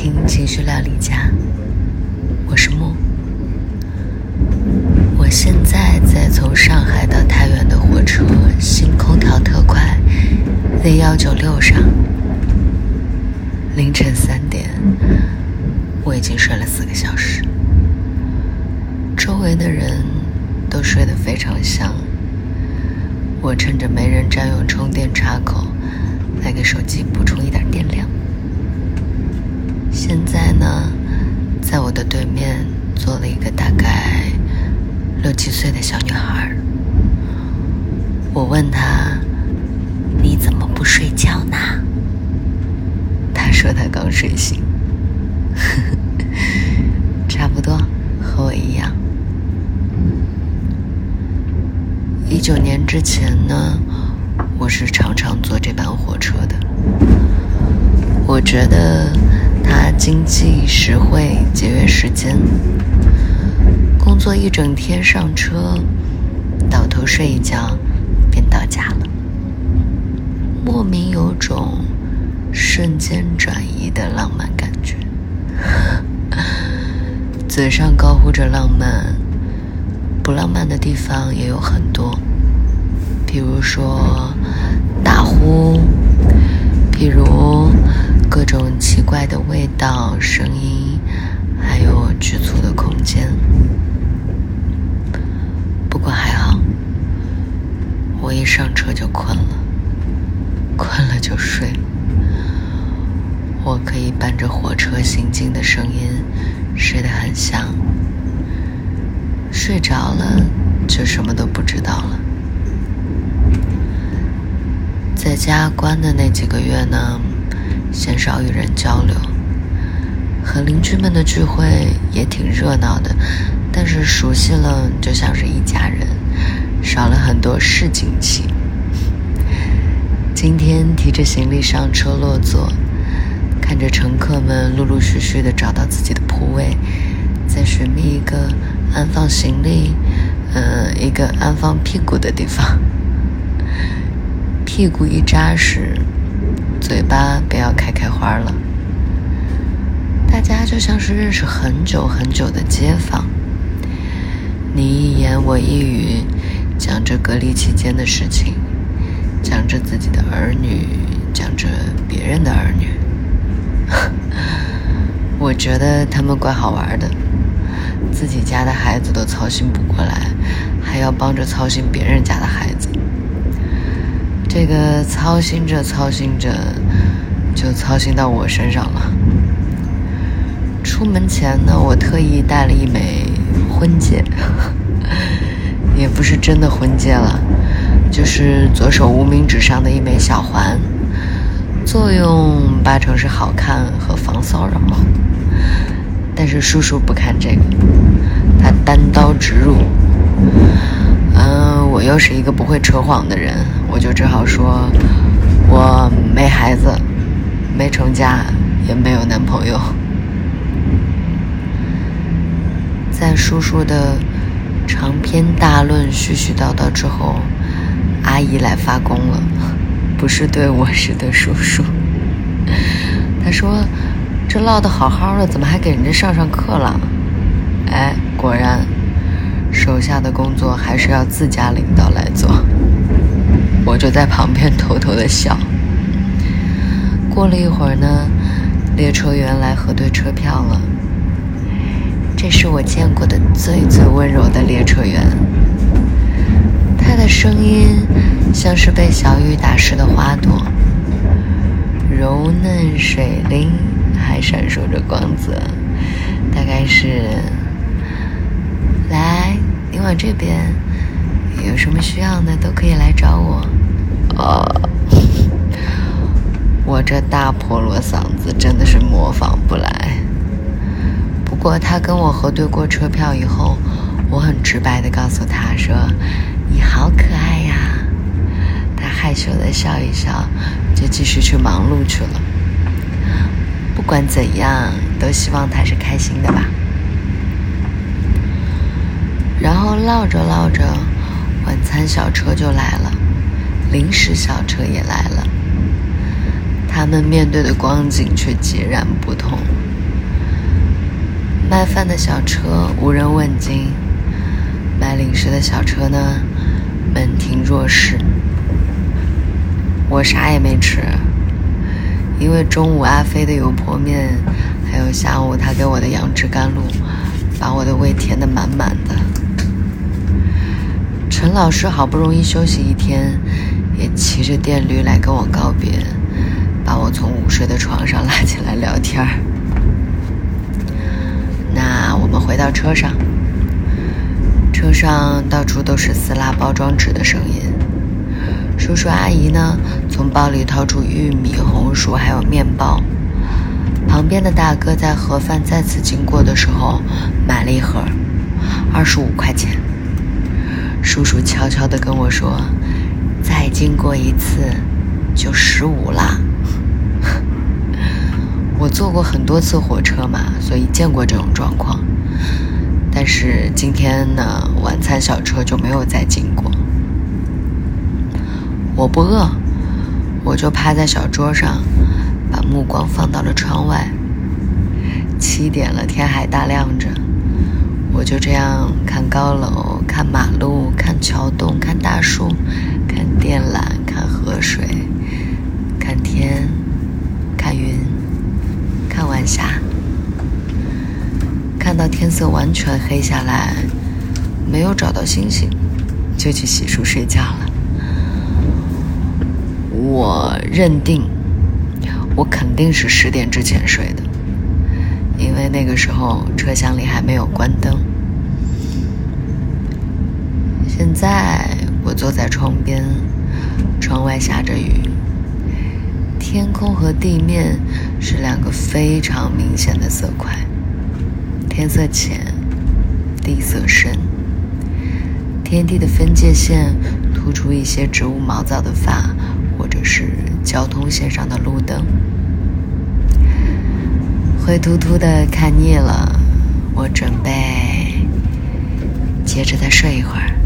听情绪料理家，我是木。我现在在从上海到太原的火车新空调特快 Z 幺九六上，凌晨三点，我已经睡了四个小时，周围的人都睡得非常香。我趁着没人占用充电插口，来给手机补充一点电量。现在呢，在我的对面坐了一个大概六七岁的小女孩。我问她：“你怎么不睡觉呢？”她说她刚睡醒，差不多和我一样。一九年之前呢，我是常常坐这班火车的。我觉得。它经济实惠，节约时间。工作一整天上车，倒头睡一觉，便到家了。莫名有种瞬间转移的浪漫感觉。嘴上高呼着浪漫，不浪漫的地方也有很多，比如说大呼，比如。各种奇怪的味道、声音，还有局促的空间。不过还好，我一上车就困了，困了就睡。我可以伴着火车行进的声音睡得很香，睡着了就什么都不知道了。在家关的那几个月呢？鲜少与人交流，和邻居们的聚会也挺热闹的，但是熟悉了就像是一家人，少了很多市井气。今天提着行李上车落座，看着乘客们陆陆续续的找到自己的铺位，再寻觅一个安放行李，嗯，一个安放屁股的地方，屁股一扎实。嘴巴便要开开花了，大家就像是认识很久很久的街坊，你一言我一语，讲着隔离期间的事情，讲着自己的儿女，讲着别人的儿女。我觉得他们怪好玩的，自己家的孩子都操心不过来，还要帮着操心别人家的孩子。这个操心着操心着，就操心到我身上了。出门前呢，我特意带了一枚婚戒，也不是真的婚戒了，就是左手无名指上的一枚小环，作用八成是好看和防骚扰。但是叔叔不看这个，他单刀直入。我又是一个不会扯谎的人，我就只好说，我没孩子，没成家，也没有男朋友。在叔叔的长篇大论、絮絮叨叨之后，阿姨来发功了，不是对我，是对叔叔。他说：“这唠得好好的，怎么还给人家上上课了？”哎，果然。手下的工作还是要自家领导来做，我就在旁边偷偷的笑。过了一会儿呢，列车员来核对车票了。这是我见过的最最温柔的列车员，他的声音像是被小雨打湿的花朵，柔嫩水灵，还闪烁着光泽，大概是来。你往这边，有什么需要的都可以来找我。哦，我这大破锣嗓子真的是模仿不来。不过他跟我核对过车票以后，我很直白的告诉他说：“你好可爱呀。”他害羞的笑一笑，就继续去忙碌去了。不管怎样，都希望他是开心的吧。然后唠着唠着，晚餐小车就来了，零食小车也来了。他们面对的光景却截然不同。卖饭的小车无人问津，卖零食的小车呢，门庭若市。我啥也没吃，因为中午阿飞的油泼面，还有下午他给我的杨枝甘露，把我的胃填得满满的。陈老师好不容易休息一天，也骑着电驴来跟我告别，把我从午睡的床上拉起来聊天儿。那我们回到车上，车上到处都是撕拉包装纸的声音。叔叔阿姨呢，从包里掏出玉米、红薯还有面包。旁边的大哥在盒饭再次经过的时候，买了一盒，二十五块钱。叔叔悄悄地跟我说：“再经过一次，就十五啦。”我坐过很多次火车嘛，所以见过这种状况。但是今天呢，晚餐小车就没有再经过。我不饿，我就趴在小桌上，把目光放到了窗外。七点了，天还大亮着，我就这样看高楼，看马路，桥洞，看大树，看电缆，看河水，看天，看云，看晚霞，看到天色完全黑下来，没有找到星星，就去洗漱睡觉了。我认定，我肯定是十点之前睡的，因为那个时候车厢里还没有关灯。现在我坐在窗边，窗外下着雨，天空和地面是两个非常明显的色块，天色浅，地色深，天地的分界线突出一些植物毛躁的发。或者是交通线上的路灯，灰秃秃的看腻了，我准备接着再睡一会儿。